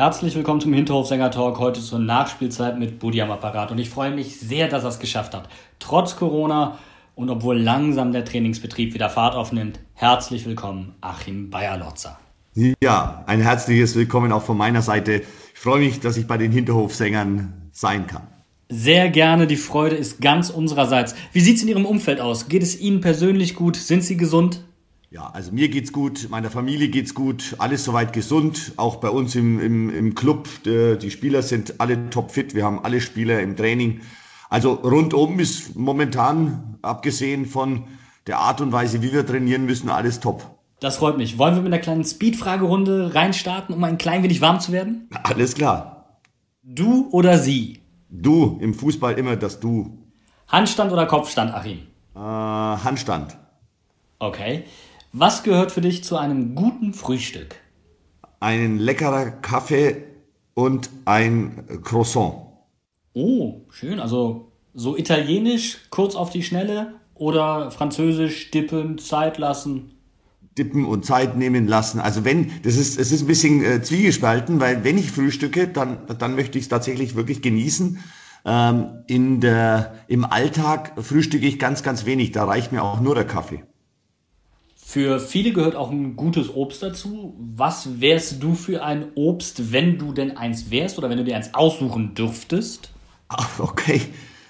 Herzlich willkommen zum Hinterhofsänger-Talk, heute zur Nachspielzeit mit Budi am Apparat. Und ich freue mich sehr, dass er es geschafft hat. Trotz Corona und obwohl langsam der Trainingsbetrieb wieder Fahrt aufnimmt, herzlich willkommen, Achim Bayerlotzer. Ja, ein herzliches Willkommen auch von meiner Seite. Ich freue mich, dass ich bei den Hinterhofsängern sein kann. Sehr gerne, die Freude ist ganz unsererseits. Wie sieht es in Ihrem Umfeld aus? Geht es Ihnen persönlich gut? Sind Sie gesund? Ja, also mir geht's gut, meiner Familie geht's gut, alles soweit gesund, auch bei uns im, im, im Club. Die Spieler sind alle topfit, wir haben alle Spieler im Training. Also rundum ist momentan, abgesehen von der Art und Weise, wie wir trainieren müssen, alles top. Das freut mich. Wollen wir mit einer kleinen Speed-Fragerunde reinstarten, um ein klein wenig warm zu werden? Alles klar. Du oder sie? Du, im Fußball immer das Du. Handstand oder Kopfstand, Achim? Äh, Handstand. Okay. Was gehört für dich zu einem guten Frühstück? Ein leckerer Kaffee und ein Croissant. Oh, schön. Also so italienisch, kurz auf die Schnelle oder französisch, dippen, Zeit lassen? Dippen und Zeit nehmen lassen. Also wenn, das ist, es ist ein bisschen äh, zwiegespalten, weil wenn ich frühstücke, dann, dann möchte ich es tatsächlich wirklich genießen. Ähm, in der, Im Alltag frühstücke ich ganz, ganz wenig. Da reicht mir auch nur der Kaffee. Für viele gehört auch ein gutes Obst dazu. Was wärst du für ein Obst, wenn du denn eins wärst oder wenn du dir eins aussuchen dürftest? Okay.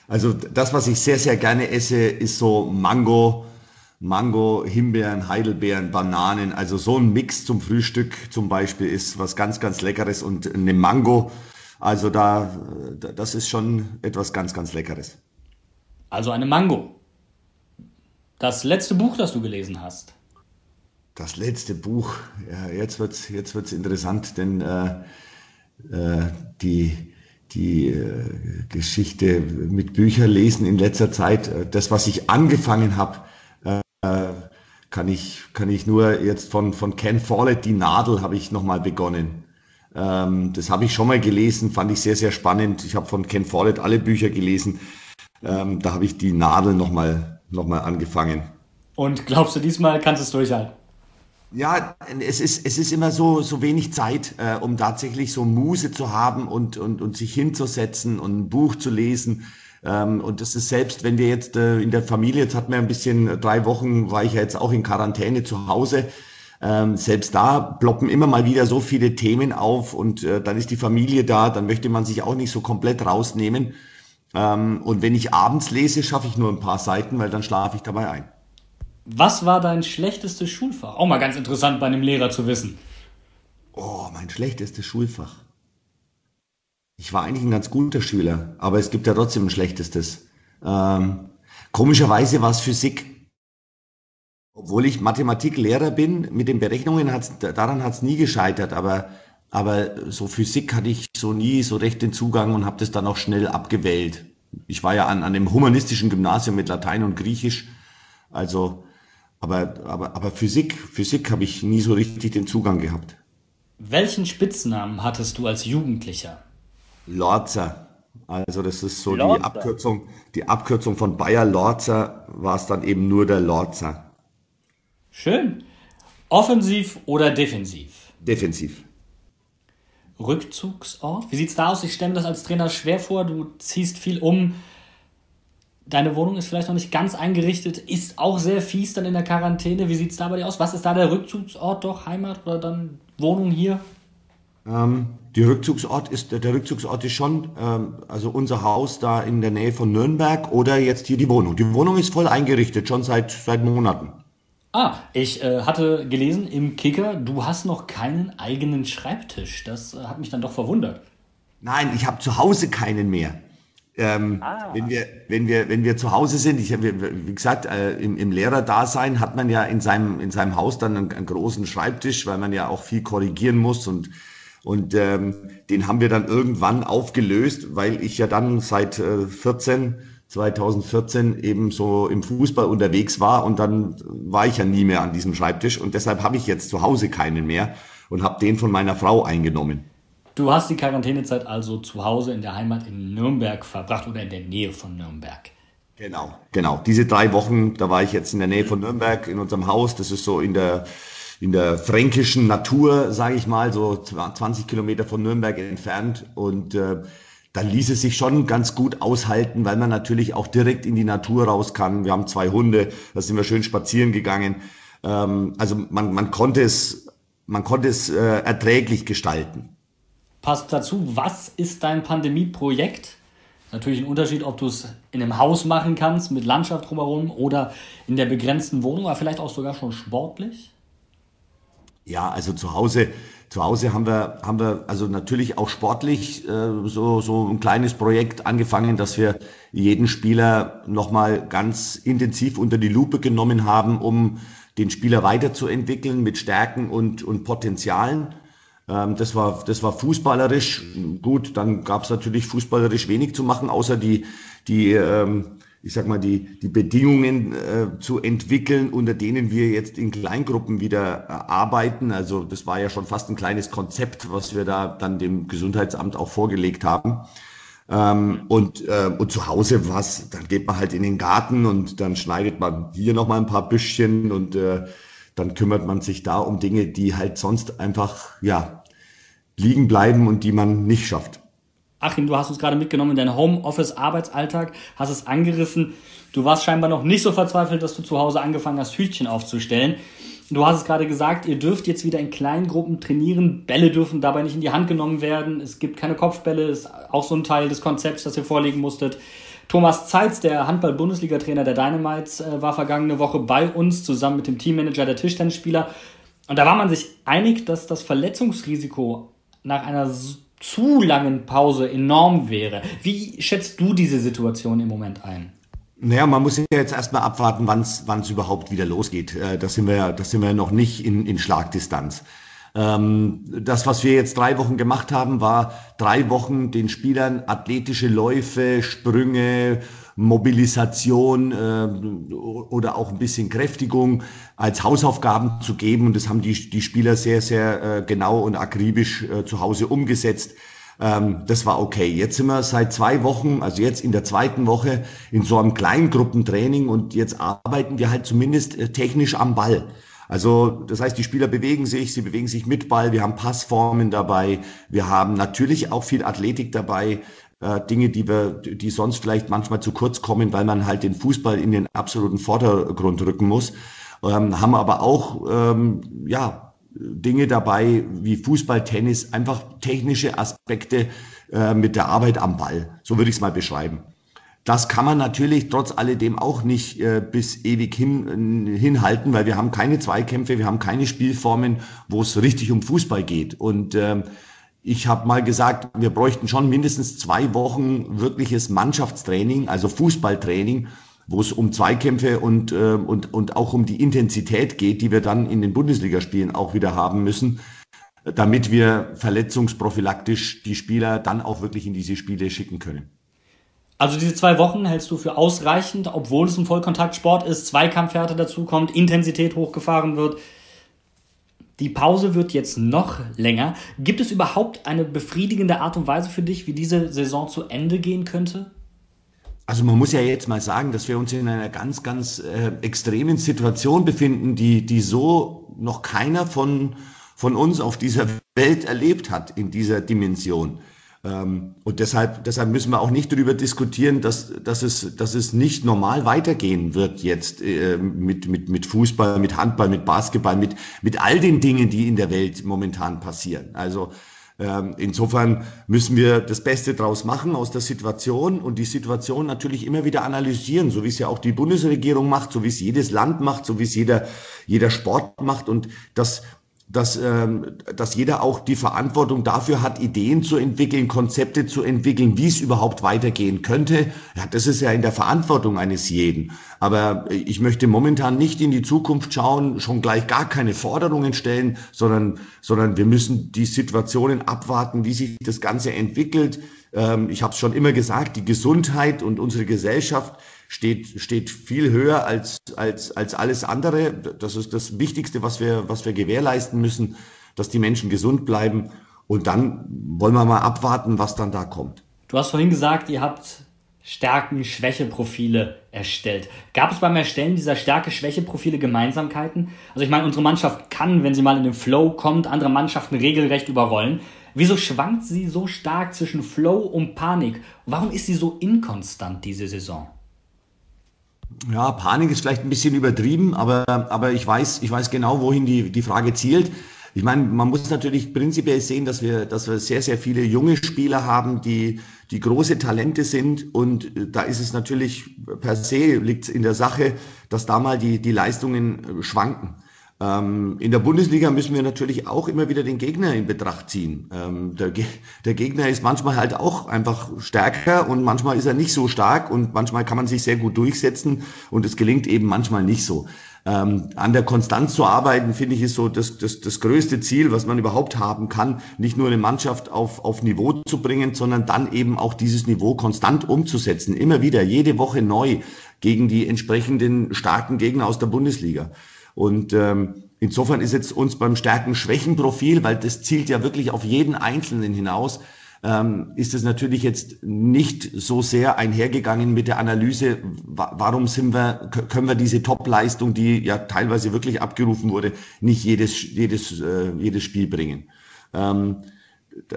Also das, was ich sehr, sehr gerne esse, ist so Mango, Mango, Himbeeren, Heidelbeeren, Bananen. Also so ein Mix zum Frühstück zum Beispiel ist was ganz, ganz Leckeres und eine Mango. Also da, das ist schon etwas ganz, ganz Leckeres. Also eine Mango. Das letzte Buch, das du gelesen hast das letzte Buch, ja, jetzt wird's jetzt wird's interessant, denn äh, äh, die, die äh, Geschichte mit Büchern lesen in letzter Zeit, äh, das, was ich angefangen habe, äh, kann, ich, kann ich nur jetzt von, von Ken Follett, Die Nadel, habe ich nochmal begonnen. Ähm, das habe ich schon mal gelesen, fand ich sehr, sehr spannend. Ich habe von Ken Follett alle Bücher gelesen. Ähm, da habe ich Die Nadel nochmal noch mal angefangen. Und glaubst du, diesmal kannst du es durchhalten? Ja, es ist, es ist immer so, so wenig Zeit, äh, um tatsächlich so Muse zu haben und, und, und sich hinzusetzen und ein Buch zu lesen. Ähm, und das ist selbst, wenn wir jetzt äh, in der Familie, jetzt hatten wir ein bisschen, äh, drei Wochen war ich ja jetzt auch in Quarantäne zu Hause. Ähm, selbst da ploppen immer mal wieder so viele Themen auf und äh, dann ist die Familie da, dann möchte man sich auch nicht so komplett rausnehmen. Ähm, und wenn ich abends lese, schaffe ich nur ein paar Seiten, weil dann schlafe ich dabei ein. Was war dein schlechtestes Schulfach? Auch mal ganz interessant bei einem Lehrer zu wissen. Oh, mein schlechtestes Schulfach. Ich war eigentlich ein ganz guter Schüler, aber es gibt ja trotzdem ein schlechtestes. Ähm, komischerweise war es Physik. Obwohl ich Mathematiklehrer bin, mit den Berechnungen hat's, daran hat es nie gescheitert, aber, aber so Physik hatte ich so nie so recht den Zugang und habe das dann auch schnell abgewählt. Ich war ja an, an dem humanistischen Gymnasium mit Latein und Griechisch, also aber, aber, aber Physik, Physik habe ich nie so richtig den Zugang gehabt. Welchen Spitznamen hattest du als Jugendlicher? Lorzer. Also das ist so Lorzer. die Abkürzung, die Abkürzung von Bayer Lorzer war es dann eben nur der Lorzer. Schön. Offensiv oder defensiv? Defensiv. Rückzugsort? Wie sieht's da aus? Ich stelle mir das als Trainer schwer vor. Du ziehst viel um deine Wohnung ist vielleicht noch nicht ganz eingerichtet, ist auch sehr fies dann in der Quarantäne. Wie sieht es da bei dir aus? Was ist da der Rückzugsort doch? Heimat oder dann Wohnung hier? Ähm, die Rückzugsort ist, der Rückzugsort ist schon, ähm, also unser Haus da in der Nähe von Nürnberg oder jetzt hier die Wohnung. Die Wohnung ist voll eingerichtet, schon seit, seit Monaten. Ah, ich äh, hatte gelesen im Kicker, du hast noch keinen eigenen Schreibtisch. Das äh, hat mich dann doch verwundert. Nein, ich habe zu Hause keinen mehr. Ähm, ah. wenn, wir, wenn, wir, wenn wir zu Hause sind, ich, wie gesagt, äh, im, im Lehrerdasein hat man ja in seinem, in seinem Haus dann einen, einen großen Schreibtisch, weil man ja auch viel korrigieren muss und, und ähm, den haben wir dann irgendwann aufgelöst, weil ich ja dann seit äh, 14 2014 eben so im Fußball unterwegs war und dann war ich ja nie mehr an diesem Schreibtisch und deshalb habe ich jetzt zu Hause keinen mehr und habe den von meiner Frau eingenommen. Du hast die Quarantänezeit also zu Hause in der Heimat in Nürnberg verbracht oder in der Nähe von Nürnberg. Genau, genau. Diese drei Wochen, da war ich jetzt in der Nähe von Nürnberg in unserem Haus. Das ist so in der in der fränkischen Natur, sage ich mal, so 20 Kilometer von Nürnberg entfernt und äh, dann ließ es sich schon ganz gut aushalten, weil man natürlich auch direkt in die Natur raus kann. Wir haben zwei Hunde, da sind wir schön spazieren gegangen. Ähm, also man, man konnte es, man konnte es äh, erträglich gestalten. Passt dazu, was ist dein Pandemieprojekt? Natürlich ein Unterschied, ob du es in einem Haus machen kannst, mit Landschaft drumherum oder in der begrenzten Wohnung, aber vielleicht auch sogar schon sportlich? Ja, also zu Hause zu Hause haben wir, haben wir also natürlich auch sportlich äh, so, so ein kleines Projekt angefangen, dass wir jeden Spieler nochmal ganz intensiv unter die Lupe genommen haben, um den Spieler weiterzuentwickeln mit Stärken und, und Potenzialen. Ähm, das, war, das war fußballerisch gut. Dann gab es natürlich fußballerisch wenig zu machen, außer die, die ähm, ich sag mal, die, die Bedingungen äh, zu entwickeln, unter denen wir jetzt in Kleingruppen wieder äh, arbeiten. Also das war ja schon fast ein kleines Konzept, was wir da dann dem Gesundheitsamt auch vorgelegt haben. Ähm, und, äh, und zu Hause was, dann geht man halt in den Garten und dann schneidet man hier nochmal ein paar Büschchen und äh, dann kümmert man sich da um Dinge, die halt sonst einfach, ja, liegen bleiben und die man nicht schafft. Achim, du hast uns gerade mitgenommen in deinen Homeoffice-Arbeitsalltag, hast es angerissen. Du warst scheinbar noch nicht so verzweifelt, dass du zu Hause angefangen hast, Hütchen aufzustellen. Du hast es gerade gesagt, ihr dürft jetzt wieder in kleinen Gruppen trainieren. Bälle dürfen dabei nicht in die Hand genommen werden. Es gibt keine Kopfbälle, ist auch so ein Teil des Konzepts, das ihr vorlegen musstet. Thomas Zeitz, der Handball-Bundesliga-Trainer der Dynamites, äh, war vergangene Woche bei uns zusammen mit dem Teammanager der Tischtennisspieler. Und da war man sich einig, dass das Verletzungsrisiko nach einer zu langen Pause enorm wäre. Wie schätzt du diese Situation im Moment ein? Naja, man muss ja jetzt erstmal abwarten, wann es überhaupt wieder losgeht. Äh, das sind wir, wir noch nicht in, in Schlagdistanz. Ähm, das, was wir jetzt drei Wochen gemacht haben, war drei Wochen den Spielern athletische Läufe, Sprünge, Mobilisation äh, oder auch ein bisschen Kräftigung als Hausaufgaben zu geben. Und das haben die, die Spieler sehr, sehr äh, genau und akribisch äh, zu Hause umgesetzt. Ähm, das war okay. Jetzt sind wir seit zwei Wochen, also jetzt in der zweiten Woche, in so einem Kleingruppentraining und jetzt arbeiten wir halt zumindest äh, technisch am Ball. Also das heißt, die Spieler bewegen sich, sie bewegen sich mit Ball, wir haben Passformen dabei, wir haben natürlich auch viel Athletik dabei, äh, Dinge, die wir, die sonst vielleicht manchmal zu kurz kommen, weil man halt den Fußball in den absoluten Vordergrund rücken muss, ähm, haben aber auch ähm, ja Dinge dabei wie Fußball, Tennis, einfach technische Aspekte äh, mit der Arbeit am Ball. So würde ich es mal beschreiben. Das kann man natürlich trotz alledem auch nicht äh, bis ewig hin, hinhalten, weil wir haben keine Zweikämpfe, wir haben keine Spielformen, wo es richtig um Fußball geht. Und äh, ich habe mal gesagt, wir bräuchten schon mindestens zwei Wochen wirkliches Mannschaftstraining, also Fußballtraining, wo es um Zweikämpfe und, äh, und, und auch um die Intensität geht, die wir dann in den Bundesligaspielen auch wieder haben müssen, damit wir verletzungsprophylaktisch die Spieler dann auch wirklich in diese Spiele schicken können. Also diese zwei Wochen hältst du für ausreichend, obwohl es ein Vollkontaktsport ist, Zweikampfhärte dazukommt, Intensität hochgefahren wird. Die Pause wird jetzt noch länger. Gibt es überhaupt eine befriedigende Art und Weise für dich, wie diese Saison zu Ende gehen könnte? Also man muss ja jetzt mal sagen, dass wir uns in einer ganz, ganz äh, extremen Situation befinden, die, die so noch keiner von, von uns auf dieser Welt erlebt hat in dieser Dimension. Ähm, und deshalb, deshalb müssen wir auch nicht darüber diskutieren, dass, dass, es, dass es nicht normal weitergehen wird jetzt äh, mit, mit, mit Fußball, mit Handball, mit Basketball, mit, mit all den Dingen, die in der Welt momentan passieren. Also Ähm, insofern müssen wir das Beste draus machen aus der Situation und die Situation natürlich immer wieder analysieren, so wie es ja auch die Bundesregierung macht, so wie es jedes Land macht, so wie es jeder, jeder Sport macht und das dass, ähm, dass jeder auch die Verantwortung dafür hat, Ideen zu entwickeln, Konzepte zu entwickeln, wie es überhaupt weitergehen könnte. Ja, das ist ja in der Verantwortung eines jeden. Aber ich möchte momentan nicht in die Zukunft schauen, schon gleich gar keine Forderungen stellen, sondern, sondern wir müssen die Situationen abwarten, wie sich das Ganze entwickelt. Ähm, ich habe es schon immer gesagt, die Gesundheit und unsere Gesellschaft steht, steht viel höher als, als, als alles andere. Das ist das Wichtigste, was wir, was wir gewährleisten müssen, dass die Menschen gesund bleiben. Und dann wollen wir mal abwarten, was dann da kommt. Du hast vorhin gesagt, ihr habt Stärken-Schwäche-Profile erstellt. Gab es beim Erstellen dieser Stärke-Schwäche-Profile Gemeinsamkeiten? Also ich meine, unsere Mannschaft kann, wenn sie mal in den Flow kommt, andere Mannschaften regelrecht überrollen. Wieso schwankt sie so stark zwischen Flow und Panik? Warum ist sie so inkonstant diese Saison? Ja, Panik ist vielleicht ein bisschen übertrieben, aber, aber ich, weiß, ich weiß genau, wohin die, die Frage zielt. Ich meine, man muss natürlich prinzipiell sehen, dass wir, dass wir sehr, sehr viele junge Spieler haben, die, die große Talente sind. Und da ist es natürlich per se, liegt in der Sache, dass da mal die, die Leistungen schwanken. Ähm, in der Bundesliga müssen wir natürlich auch immer wieder den Gegner in Betracht ziehen. Ähm, der, der, Gegner ist manchmal halt auch einfach stärker und manchmal ist er nicht so stark und manchmal kann man sich sehr gut durchsetzen und es gelingt eben manchmal nicht so. Ähm, an der Konstanz zu arbeiten, finde ich, ist so das, das, das größte Ziel, was man überhaupt haben kann, nicht nur eine Mannschaft auf, auf Niveau zu bringen, sondern dann eben auch dieses Niveau konstant umzusetzen. Immer wieder, jede Woche neu gegen die entsprechenden starken Gegner aus der Bundesliga. Und ähm, insofern ist jetzt uns beim Stärken-Schwächen-Profil, weil das zielt ja wirklich auf jeden Einzelnen hinaus, ähm, ist es natürlich jetzt nicht so sehr einhergegangen mit der Analyse, warum sind wir, können wir diese Top-Leistung, die ja teilweise wirklich abgerufen wurde, nicht jedes, jedes, äh, jedes Spiel bringen. Ähm,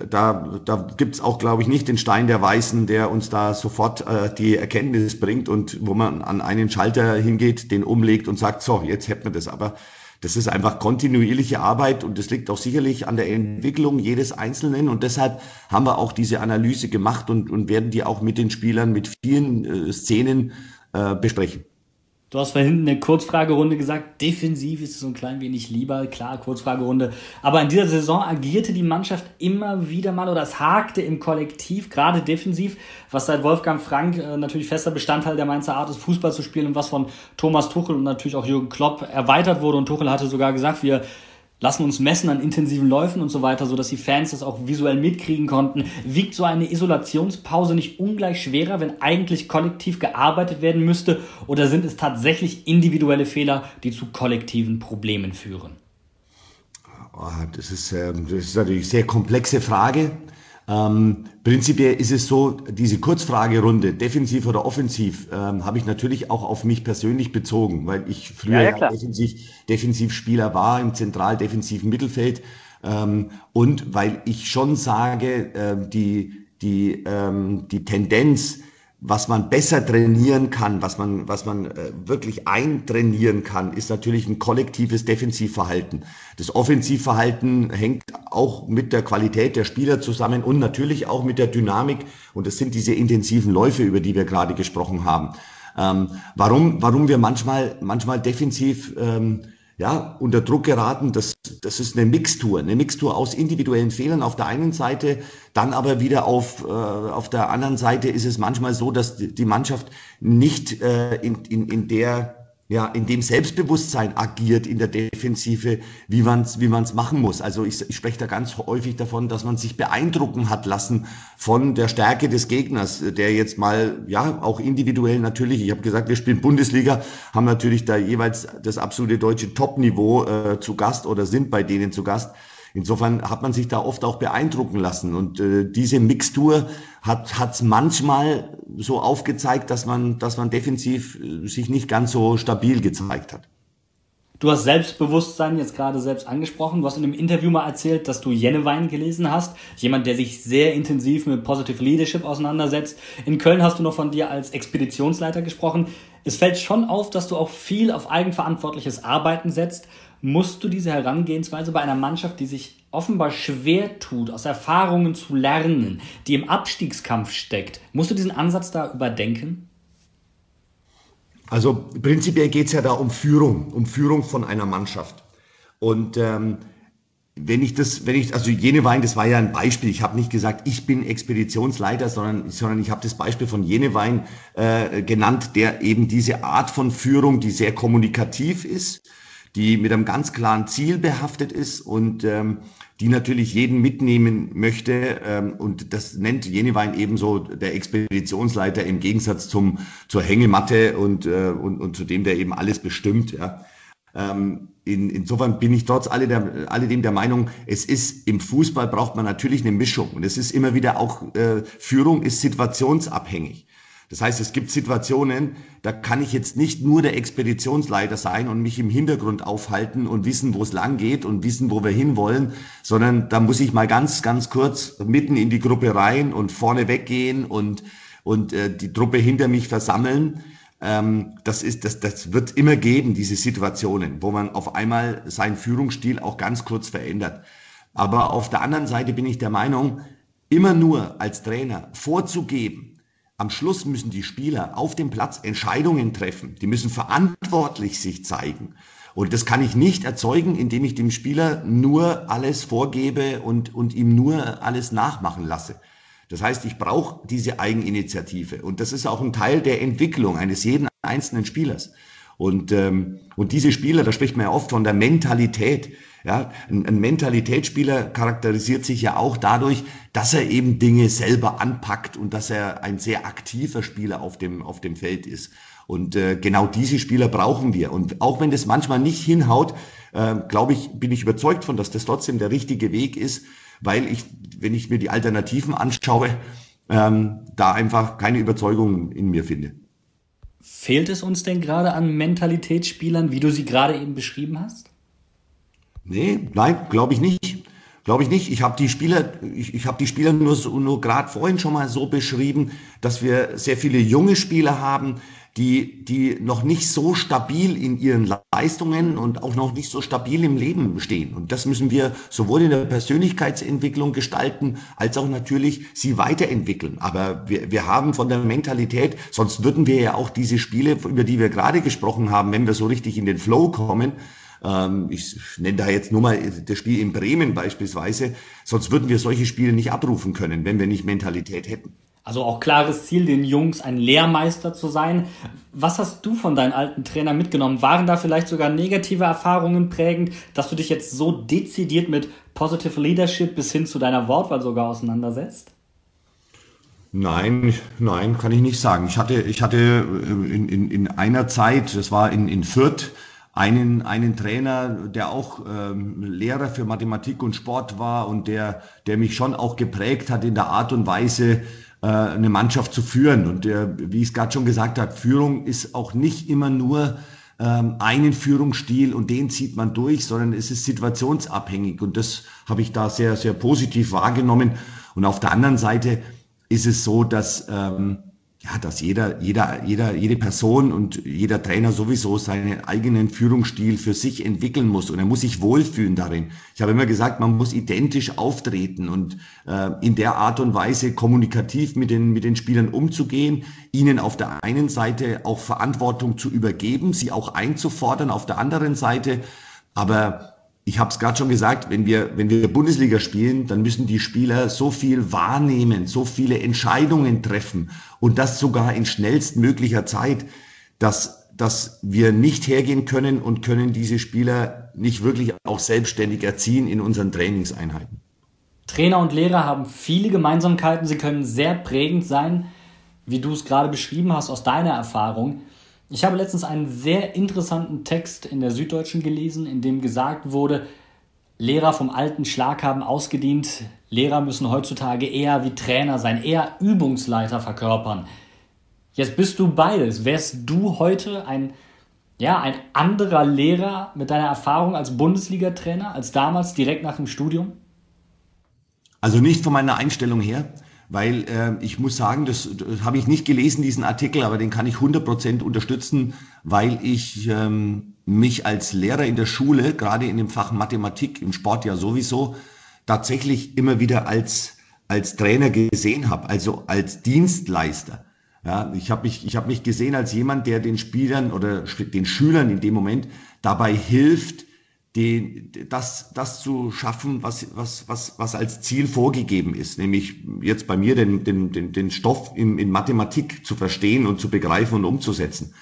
da, da gibt's auch, glaube ich, nicht den Stein der Weißen, der uns da sofort äh, die Erkenntnis bringt und wo man an einen Schalter hingeht, den umlegt und sagt, so, jetzt hätten wir das. Aber das ist einfach kontinuierliche Arbeit und das liegt auch sicherlich an der Entwicklung jedes Einzelnen. Und deshalb haben wir auch diese Analyse gemacht und, und werden die auch mit den Spielern, mit vielen äh, Szenen äh, besprechen. Du hast vorhin in der Kurzfragerunde gesagt, defensiv ist es so ein klein wenig lieber. Klar, Kurzfragerunde. Aber in dieser Saison agierte die Mannschaft immer wieder mal oder es hakte im Kollektiv, gerade defensiv, was seit Wolfgang Frank äh, natürlich fester Bestandteil der Mainzer Art ist, Fußball zu spielen und was von Thomas Tuchel und natürlich auch Jürgen Klopp erweitert wurde. Und Tuchel hatte sogar gesagt, wir lassen uns messen an intensiven Läufen und so weiter, so dass die Fans das auch visuell mitkriegen konnten. Wiegt so eine Isolationspause nicht ungleich schwerer, wenn eigentlich kollektiv gearbeitet werden müsste? Oder sind es tatsächlich individuelle Fehler, die zu kollektiven Problemen führen? Oh, das, ist, ähm, das ist natürlich eine sehr komplexe Frage. Ähm, prinzipiell ist es so, diese Kurzfragerunde, defensiv oder offensiv, ähm, habe ich natürlich auch auf mich persönlich bezogen, weil ich früher ja, ja, defensiv, Defensivspieler war im zentral-defensiven Mittelfeld. Ähm, und weil ich schon sage, äh, die, die, ähm, die Tendenz, was man besser trainieren kann, was man, was man äh, wirklich eintrainieren kann, ist natürlich ein kollektives Defensivverhalten. Das Offensivverhalten hängt auch mit der Qualität der Spieler zusammen und natürlich auch mit der Dynamik. Und das sind diese intensiven Läufe, über die wir gerade gesprochen haben. Ähm, warum, warum wir manchmal, manchmal defensiv ähm, ja, unter Druck geraten. Das, das ist eine Mixtur, eine Mixtur aus individuellen Fehlern auf der einen Seite, dann aber wieder auf, äh, auf der anderen Seite ist es manchmal so, dass die Mannschaft nicht äh, in, in, in der ja, in dem Selbstbewusstsein agiert in der Defensive, wie man es wie man's machen muss. Also ich, ich spreche da ganz häufig davon, dass man sich beeindrucken hat lassen von der Stärke des Gegners, der jetzt mal, ja, auch individuell natürlich, ich habe gesagt, wir spielen Bundesliga, haben natürlich da jeweils das absolute deutsche Top-Niveau äh, zu Gast oder sind bei denen zu Gast. Insofern hat man sich da oft auch beeindrucken lassen. Und äh, diese Mixtur hat hat's manchmal so aufgezeigt, dass man, dass man defensiv äh, sich nicht ganz so stabil gezeigt hat. Du hast Selbstbewusstsein jetzt gerade selbst angesprochen. Du hast in einem Interview mal erzählt, dass du Jennewein gelesen hast. Jemand, der sich sehr intensiv mit Positive Leadership auseinandersetzt. In Köln hast du noch von dir als Expeditionsleiter gesprochen. Es fällt schon auf, dass du auch viel auf eigenverantwortliches Arbeiten setzt musst du diese Herangehensweise bei einer Mannschaft, die sich offenbar schwer tut, aus Erfahrungen zu lernen, die im Abstiegskampf steckt, musst du diesen Ansatz da überdenken? Also prinzipiell geht es ja da um Führung, um Führung von einer Mannschaft. Und ähm, wenn ich das, wenn ich, also Jenewein, das war ja ein Beispiel. Ich habe nicht gesagt, ich bin Expeditionsleiter, sondern, sondern ich habe das Beispiel von Jenewein äh, genannt, der eben diese Art von Führung, die sehr kommunikativ ist, die mit einem ganz klaren Ziel behaftet ist und ähm, die natürlich jeden mitnehmen möchte. Ähm, und das nennt Jenewein ebenso der Expeditionsleiter im Gegensatz zum, zur Hängematte und, äh, und, und zu dem, der eben alles bestimmt. Ja. Ähm, in, insofern bin ich trotz alledem, alledem der Meinung, es ist im Fußball braucht man natürlich eine Mischung und es ist immer wieder auch äh, Führung ist situationsabhängig. Das heißt, es gibt Situationen, da kann ich jetzt nicht nur der Expeditionsleiter sein und mich im Hintergrund aufhalten und wissen, wo es lang geht und wissen, wo wir hinwollen, sondern da muss ich mal ganz, ganz kurz mitten in die Gruppe rein und vorne weggehen und, und äh, die Truppe hinter mich versammeln ähm, das, ist, das, das wird immer geben, diese Situationen, wo man auf einmal seinen Führungsstil auch ganz kurz verändert. Aber auf der anderen Seite bin ich der Meinung, immer nur als Trainer vorzugeben, am Schluss müssen die Spieler auf dem Platz Entscheidungen treffen. Die müssen verantwortlich sich zeigen. Und das kann ich nicht erzeugen, indem ich dem Spieler nur alles vorgebe und, und ihm nur alles nachmachen lasse. Das heißt, ich brauche diese Eigeninitiative. Und das ist auch ein Teil der Entwicklung eines jeden einzelnen Spielers. Und, ähm, und diese Spieler, da spricht man ja oft von der Mentalität. Ja, ein, ein Mentalitätsspieler charakterisiert sich ja auch dadurch, dass er eben Dinge selber anpackt und dass er ein sehr aktiver Spieler auf dem, auf dem Feld ist. Und äh, genau diese Spieler brauchen wir. Und auch wenn das manchmal nicht hinhaut, äh, glaube ich, bin ich überzeugt von, dass das trotzdem der richtige Weg ist, weil ich, wenn ich mir die Alternativen anschaue, ähm, da einfach keine Überzeugung in mir finde. Fehlt es uns denn gerade an Mentalitätsspielern, wie du sie gerade eben beschrieben hast? Nee, nein, glaube ich nicht. Glaube ich nicht. Ich habe die Spieler, ich, ich habe die Spieler nur, so, nur gerade vorhin schon mal so beschrieben, dass wir sehr viele junge Spieler haben, die, die noch nicht so stabil in ihren Leistungen und auch noch nicht so stabil im Leben stehen. Und das müssen wir sowohl in der Persönlichkeitsentwicklung gestalten, als auch natürlich sie weiterentwickeln. Aber wir, wir haben von der Mentalität, sonst würden wir ja auch diese Spiele, über die wir gerade gesprochen haben, wenn wir so richtig in den Flow kommen, ähm, ich nenne da jetzt nur mal das Spiel in Bremen beispielsweise, sonst würden wir solche Spiele nicht abrufen können, wenn wir nicht Mentalität hätten. Also auch klares Ziel, den Jungs ein Lehrmeister zu sein. Was hast du von deinen alten Trainern mitgenommen? Waren da vielleicht sogar negative Erfahrungen prägend, dass du dich jetzt so dezidiert mit Positive Leadership bis hin zu deiner Wortwahl sogar auseinandersetzt? Nein, nein, kann ich nicht sagen. Ich hatte, ich hatte äh, in, in, in einer Zeit, das war in, in Fürth, einen, einen Trainer, der auch ähm, Lehrer für Mathematik und Sport war und der, der mich schon auch geprägt hat in der Art und Weise, äh, eine Mannschaft zu führen. Und der, wie ich es gerade schon gesagt habe, Führung ist auch nicht immer nur ähm, einen Führungsstil und den zieht man durch, sondern es ist situationsabhängig. Und das habe ich da sehr, sehr positiv wahrgenommen. Und auf der anderen Seite ist es so, dass ähm, ja, dass jeder, jeder, jeder, jede Person und jeder Trainer sowieso seinen eigenen Führungsstil für sich entwickeln muss und er muss sich wohlfühlen darin. Ich habe immer gesagt, man muss identisch auftreten und äh, in der Art und Weise kommunikativ mit den, mit den Spielern umzugehen, ihnen auf der einen Seite auch Verantwortung zu übergeben, sie auch einzufordern auf der anderen Seite, aber ich habe es gerade schon gesagt, wenn wir, wenn wir Bundesliga spielen, dann müssen die Spieler so viel wahrnehmen, so viele Entscheidungen treffen und das sogar in schnellstmöglicher Zeit, dass, dass wir nicht hergehen können und können diese Spieler nicht wirklich auch selbstständig erziehen in unseren Trainingseinheiten. Trainer und Lehrer haben viele Gemeinsamkeiten, sie können sehr prägend sein, wie du es gerade beschrieben hast aus deiner Erfahrung. Ich habe letztens einen sehr interessanten Text in der Süddeutschen gelesen, in dem gesagt wurde, Lehrer vom alten Schlag haben ausgedient, Lehrer müssen heutzutage eher wie Trainer sein, eher Übungsleiter verkörpern. Jetzt bist du beides. Wärst du heute ein, ja, ein anderer Lehrer mit deiner Erfahrung als Bundesliga-Trainer als damals direkt nach dem Studium? Also nicht von meiner Einstellung her weil äh, ich muss sagen, das, das habe ich nicht gelesen, diesen Artikel, aber den kann ich 100% unterstützen, weil ich ähm, mich als Lehrer in der Schule, gerade in dem Fach Mathematik, im Sport ja sowieso, tatsächlich immer wieder als, als Trainer gesehen habe, also als Dienstleister. Ja, ich habe mich, ich habe mich gesehen als jemand, der den Spielern oder den Schülern in dem Moment dabei hilft, den, das, das zu schaffen, was, was, was, was als Ziel vorgegeben ist, nämlich jetzt bei mir den, den, den, den Stoff in, in Mathematik zu verstehen und zu begreifen und umzusetzen.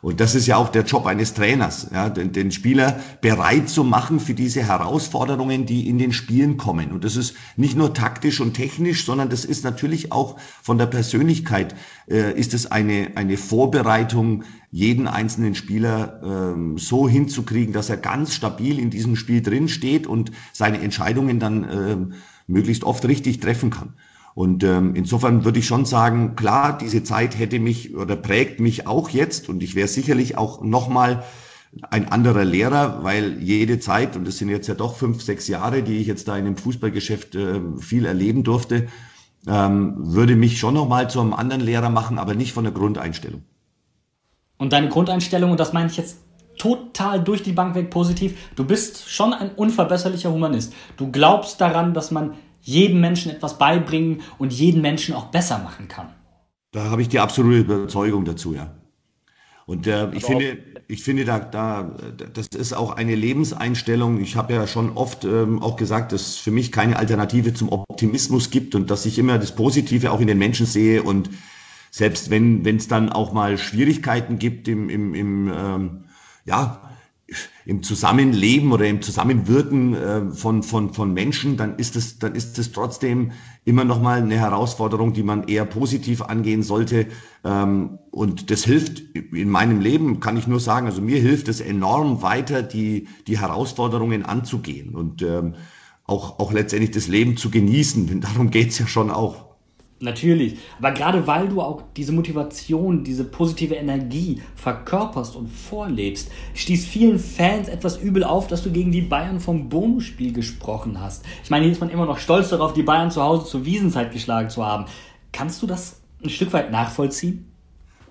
Und das ist ja auch der Job eines Trainers, ja, den, den Spieler bereit zu machen für diese Herausforderungen, die in den Spielen kommen. Und das ist nicht nur taktisch und technisch, sondern das ist natürlich auch von der Persönlichkeit, äh, ist es eine, eine Vorbereitung, jeden einzelnen Spieler ähm, so hinzukriegen, dass er ganz stabil in diesem Spiel drin steht und seine Entscheidungen dann ähm, möglichst oft richtig treffen kann. Und ähm, insofern würde ich schon sagen, klar, diese Zeit hätte mich oder prägt mich auch jetzt und ich wäre sicherlich auch nochmal ein anderer Lehrer, weil jede Zeit, und das sind jetzt ja doch fünf, sechs Jahre, die ich jetzt da in dem Fußballgeschäft äh, viel erleben durfte, ähm, würde mich schon nochmal zu einem anderen Lehrer machen, aber nicht von der Grundeinstellung. Und deine Grundeinstellung, und das meine ich jetzt total durch die Bank weg positiv, du bist schon ein unverbesserlicher Humanist. Du glaubst daran, dass man jedem Menschen etwas beibringen und jeden Menschen auch besser machen kann. Da habe ich die absolute Überzeugung dazu, ja. Und äh, ich finde, ich finde, da, da, das ist auch eine Lebenseinstellung. Ich habe ja schon oft ähm, auch gesagt, dass es für mich keine Alternative zum Optimismus gibt und dass ich immer das Positive auch in den Menschen sehe und selbst wenn wenn es dann auch mal Schwierigkeiten gibt im, im, im ähm, ja im Zusammenleben oder im Zusammenwirken äh, von, von, von Menschen, dann ist es, dann ist es trotzdem immer noch mal eine Herausforderung, die man eher positiv angehen sollte. Ähm, und das hilft in meinem Leben, kann ich nur sagen, also mir hilft es enorm weiter, die, die Herausforderungen anzugehen und ähm, auch, auch letztendlich das Leben zu genießen, denn darum geht's ja schon auch. Natürlich. Aber gerade weil du auch diese Motivation, diese positive Energie verkörperst und vorlebst, stieß vielen Fans etwas übel auf, dass du gegen die Bayern vom Bonusspiel gesprochen hast. Ich meine, hier ist man immer noch stolz darauf, die Bayern zu Hause zur Wiesenzeit geschlagen zu haben. Kannst du das ein Stück weit nachvollziehen?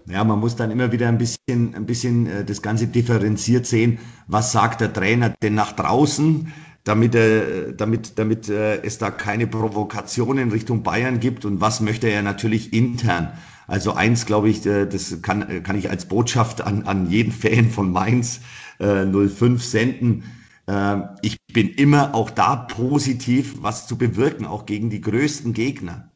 Ja, man muss dann immer wieder ein bisschen, ein bisschen äh, das Ganze differenziert sehen. Was sagt der Trainer denn nach draußen? Damit, äh, damit, damit äh, es da keine Provokationen Richtung Bayern gibt und was möchte er natürlich intern. Also eins, glaube ich, äh, das kann, kann ich als Botschaft an, an jeden Fan von Mainz äh, 05 senden. Äh, ich bin immer auch da positiv, was zu bewirken, auch gegen die größten Gegner.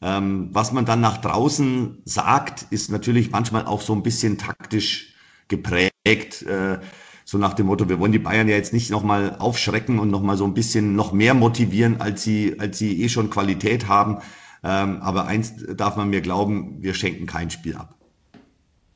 Ähm, was man dann nach draußen sagt, ist natürlich manchmal auch so ein bisschen taktisch geprägt. Äh, so nach dem Motto, wir wollen die Bayern ja jetzt nicht nochmal aufschrecken und nochmal so ein bisschen noch mehr motivieren, als sie, als sie eh schon Qualität haben. Ähm, aber eins darf man mir glauben, wir schenken kein Spiel ab.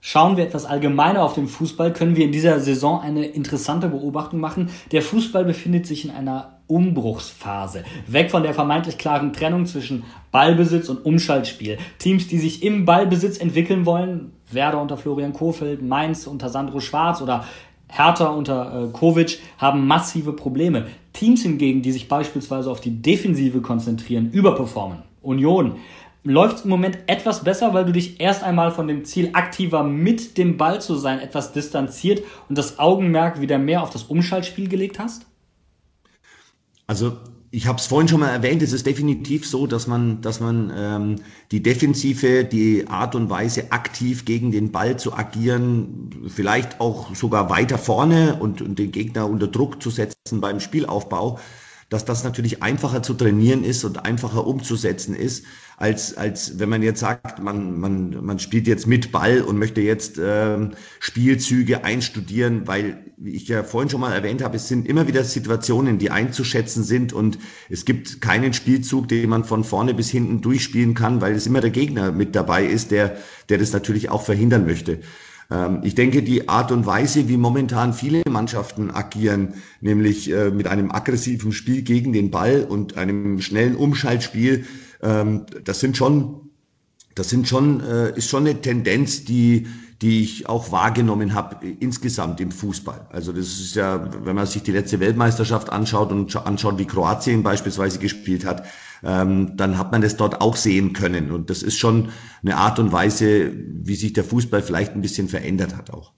Schauen wir etwas allgemeiner auf den Fußball, können wir in dieser Saison eine interessante Beobachtung machen. Der Fußball befindet sich in einer Umbruchsphase. Weg von der vermeintlich klaren Trennung zwischen Ballbesitz und Umschaltspiel. Teams, die sich im Ballbesitz entwickeln wollen, Werder unter Florian Kofeld, Mainz unter Sandro Schwarz oder Hertha unter äh, Kovic haben massive Probleme. Teams hingegen, die sich beispielsweise auf die Defensive konzentrieren, überperformen. Union läuft im Moment etwas besser, weil du dich erst einmal von dem Ziel aktiver mit dem Ball zu sein etwas distanziert und das Augenmerk wieder mehr auf das Umschaltspiel gelegt hast? Also ich habe es vorhin schon mal erwähnt, es ist definitiv so, dass man, dass man ähm, die Defensive, die Art und Weise, aktiv gegen den Ball zu agieren, vielleicht auch sogar weiter vorne und, und den Gegner unter Druck zu setzen beim Spielaufbau, dass das natürlich einfacher zu trainieren ist und einfacher umzusetzen ist, als, als wenn man jetzt sagt, man, man, man spielt jetzt mit Ball und möchte jetzt ähm, Spielzüge einstudieren, weil, wie ich ja vorhin schon mal erwähnt habe, es sind immer wieder Situationen, die einzuschätzen sind und es gibt keinen Spielzug, den man von vorne bis hinten durchspielen kann, weil es immer der Gegner mit dabei ist, der, der das natürlich auch verhindern möchte. Ähm, ich denke, die Art und Weise, wie momentan viele Mannschaften agieren, nämlich äh, mit einem aggressiven Spiel gegen den Ball und einem schnellen Umschaltspiel, ähm, das sind schon, das sind schon, äh, ist schon eine Tendenz, die, die ich auch wahrgenommen habe insgesamt im Fußball. Also das ist ja, wenn man sich die letzte Weltmeisterschaft anschaut und anschaut, wie Kroatien beispielsweise gespielt hat, ähm, dann hat man das dort auch sehen können. Und das ist schon eine Art und Weise, wie sich der Fußball vielleicht ein bisschen verändert hat auch.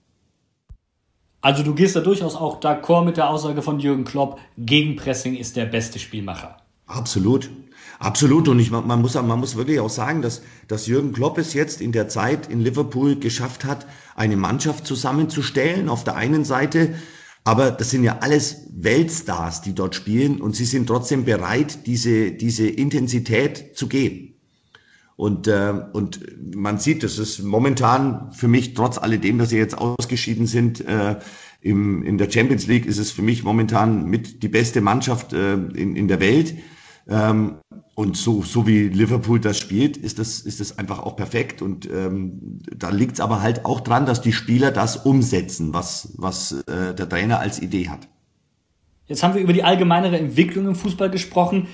Also du gehst da durchaus auch d'accord mit der Aussage von Jürgen Klopp, Gegenpressing ist der beste Spielmacher. Absolut. Absolut. Und ich, man, muss, man muss wirklich auch sagen, dass, dass Jürgen Klopp es jetzt in der Zeit in Liverpool geschafft hat, eine Mannschaft zusammenzustellen. Auf der einen Seite, aber das sind ja alles Weltstars, die dort spielen und sie sind trotzdem bereit, diese, diese Intensität zu geben. Und, äh, und man sieht, das ist momentan für mich, trotz alledem, dass sie jetzt ausgeschieden sind, äh, im, in der Champions League ist es für mich momentan mit die beste Mannschaft äh, in, in der Welt. Ähm, und so, so wie Liverpool das spielt, ist das, ist das einfach auch perfekt. Und ähm, da liegt es aber halt auch dran, dass die Spieler das umsetzen, was, was äh, der Trainer als Idee hat. Jetzt haben wir über die allgemeinere Entwicklung im Fußball gesprochen.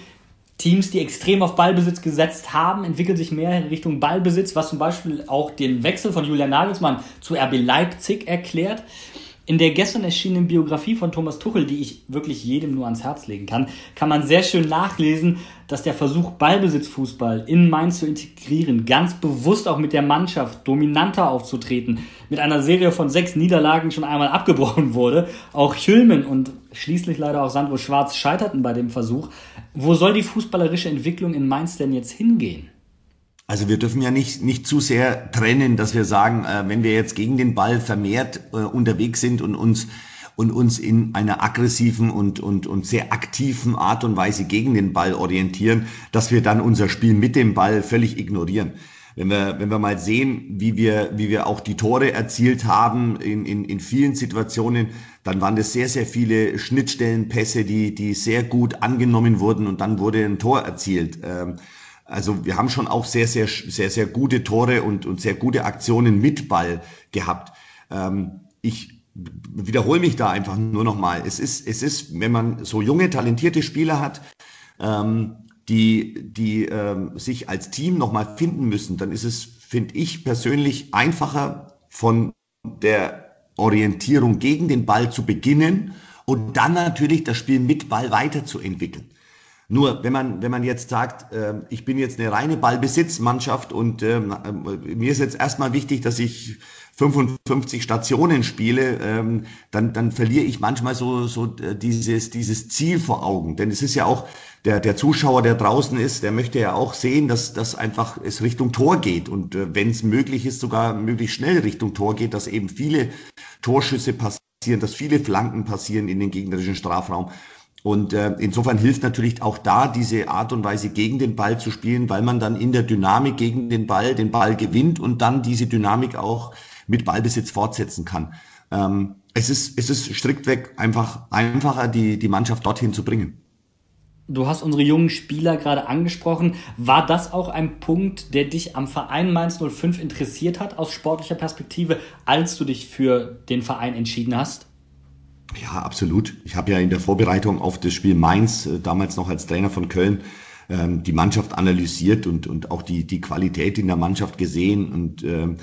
Teams, die extrem auf Ballbesitz gesetzt haben, entwickeln sich mehr in Richtung Ballbesitz, was zum Beispiel auch den Wechsel von Julian Nagelsmann zu RB Leipzig erklärt. In der gestern erschienenen Biografie von Thomas Tuchel, die ich wirklich jedem nur ans Herz legen kann, kann man sehr schön nachlesen, dass der Versuch, Ballbesitzfußball in Mainz zu integrieren, ganz bewusst auch mit der Mannschaft dominanter aufzutreten, mit einer Serie von sechs Niederlagen schon einmal abgebrochen wurde. Auch Hülmen und schließlich leider auch Sandro Schwarz scheiterten bei dem Versuch. Wo soll die fußballerische Entwicklung in Mainz denn jetzt hingehen? Also wir dürfen ja nicht, nicht zu sehr trennen, dass wir sagen, äh, wenn wir jetzt gegen den Ball vermehrt äh, unterwegs sind und uns und uns in einer aggressiven und, und, und sehr aktiven Art und Weise gegen den Ball orientieren, dass wir dann unser Spiel mit dem Ball völlig ignorieren. Wenn wir, wenn wir mal sehen, wie wir, wie wir auch die Tore erzielt haben in, in, in vielen Situationen, dann waren das sehr, sehr viele Schnittstellenpässe, die, die sehr gut angenommen wurden und dann wurde ein Tor erzielt. Ähm, also wir haben schon auch sehr, sehr, sehr, sehr gute Tore und, und sehr gute Aktionen mit Ball gehabt. Ähm, ich wiederhole mich da einfach nur nochmal. Es ist, es ist, wenn man so junge, talentierte Spieler hat, ähm, die, die ähm, sich als Team nochmal finden müssen, dann ist es, finde ich persönlich, einfacher von der Orientierung gegen den Ball zu beginnen und dann natürlich das Spiel mit Ball weiterzuentwickeln. Nur, wenn man, wenn man jetzt sagt, äh, ich bin jetzt eine reine Ballbesitzmannschaft und äh, mir ist jetzt erstmal wichtig, dass ich 55 Stationen spiele, ähm, dann, dann verliere ich manchmal so, so äh, dieses, dieses Ziel vor Augen. Denn es ist ja auch der, der Zuschauer, der draußen ist, der möchte ja auch sehen, dass, dass einfach es Richtung Tor geht. Und äh, wenn es möglich ist, sogar möglichst schnell Richtung Tor geht, dass eben viele Torschüsse passieren, dass viele Flanken passieren in den gegnerischen Strafraum. Und äh, insofern hilft natürlich auch da diese Art und Weise gegen den Ball zu spielen, weil man dann in der Dynamik gegen den Ball den Ball gewinnt und dann diese Dynamik auch mit Ballbesitz fortsetzen kann. Ähm, es ist, es ist striktweg einfach einfacher, die, die Mannschaft dorthin zu bringen. Du hast unsere jungen Spieler gerade angesprochen. War das auch ein Punkt, der dich am Verein Mainz 05 interessiert hat aus sportlicher Perspektive, als du dich für den Verein entschieden hast? Ja, absolut. Ich habe ja in der Vorbereitung auf das Spiel Mainz, äh, damals noch als Trainer von Köln, ähm, die Mannschaft analysiert und, und auch die, die Qualität in der Mannschaft gesehen. Und, ähm,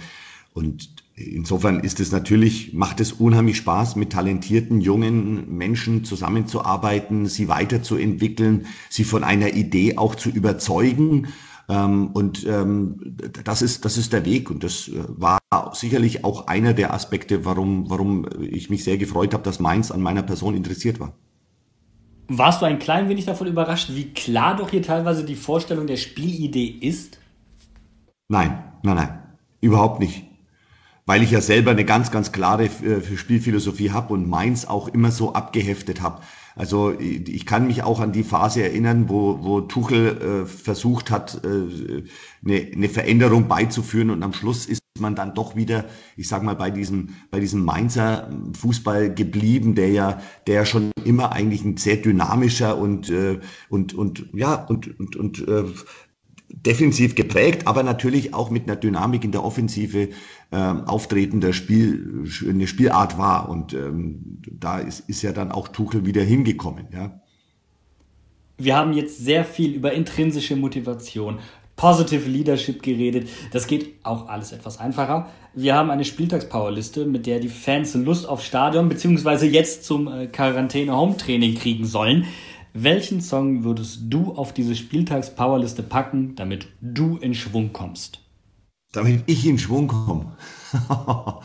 und insofern ist es natürlich, macht es unheimlich Spaß, mit talentierten jungen Menschen zusammenzuarbeiten, sie weiterzuentwickeln, sie von einer Idee auch zu überzeugen und ähm, das ist, das ist der Weg. Und das äh, war sicherlich auch einer der Aspekte, warum, warum ich mich sehr gefreut habe, dass Mainz an meiner Person interessiert war. Warst du ein klein wenig davon überrascht, wie klar doch hier teilweise die Vorstellung der Spielidee ist? Nein, nein, nein, überhaupt nicht. Weil ich ja selber eine ganz, ganz klare äh, Spielphilosophie habe und Mainz auch immer so abgeheftet habe. Also ich kann mich auch an die Phase erinnern, wo, wo Tuchel äh, versucht hat, äh, eine, eine Veränderung beizuführen und am Schluss ist man dann doch wieder, ich sag mal, bei diesem, bei diesem Mainzer Fußball geblieben, der ja, der ja schon immer eigentlich ein sehr dynamischer und, äh, und, und, ja, und, und, und äh, defensiv geprägt, aber natürlich auch mit einer Dynamik in der Offensive äh, auftretender Spiel, eine Spielart war. Und ähm, da ist, ist ja dann auch Tuchel wieder hingekommen. Ja. Wir haben jetzt sehr viel über intrinsische Motivation, Positive Leadership geredet. Das geht auch alles etwas einfacher. Wir haben eine Spieltagspowerliste, mit der die Fans Lust auf Stadion beziehungsweise jetzt zum äh, Quarantäne-Home-Training kriegen sollen. Welchen Song würdest du auf diese Spieltags-Powerliste packen, damit du in Schwung kommst? Damit ich in Schwung komme.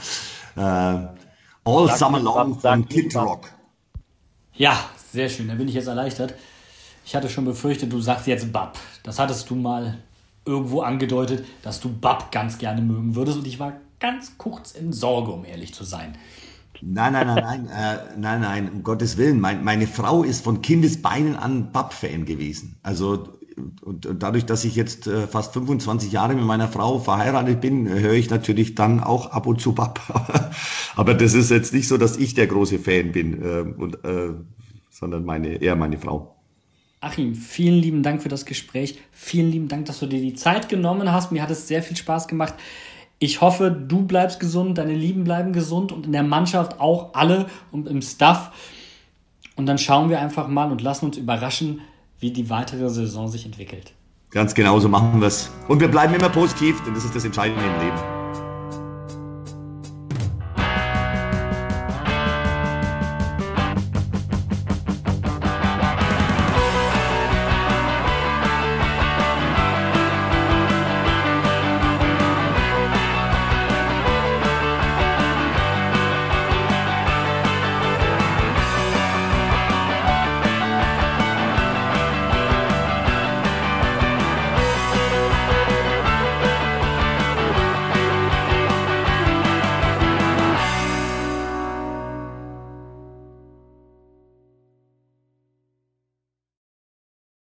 äh, All sag Summer Long von Kid Rock. Ja, sehr schön. Da bin ich jetzt erleichtert. Ich hatte schon befürchtet, du sagst jetzt Bab. Das hattest du mal irgendwo angedeutet, dass du Bab ganz gerne mögen würdest. Und ich war ganz kurz in Sorge, um ehrlich zu sein. Nein, nein, nein, nein, äh, nein, nein, um Gottes Willen. Mein, meine Frau ist von Kindesbeinen an Bab-Fan gewesen. Also und, und, dadurch, dass ich jetzt äh, fast 25 Jahre mit meiner Frau verheiratet bin, höre ich natürlich dann auch ab und zu Bab. Aber das ist jetzt nicht so, dass ich der große Fan bin, äh, und, äh, sondern meine, eher meine Frau. Achim, vielen lieben Dank für das Gespräch. Vielen lieben Dank, dass du dir die Zeit genommen hast. Mir hat es sehr viel Spaß gemacht. Ich hoffe, du bleibst gesund, deine Lieben bleiben gesund und in der Mannschaft auch alle und im Staff. Und dann schauen wir einfach mal und lassen uns überraschen, wie die weitere Saison sich entwickelt. Ganz genau so machen wir es. Und wir bleiben immer positiv, denn das ist das Entscheidende im Leben.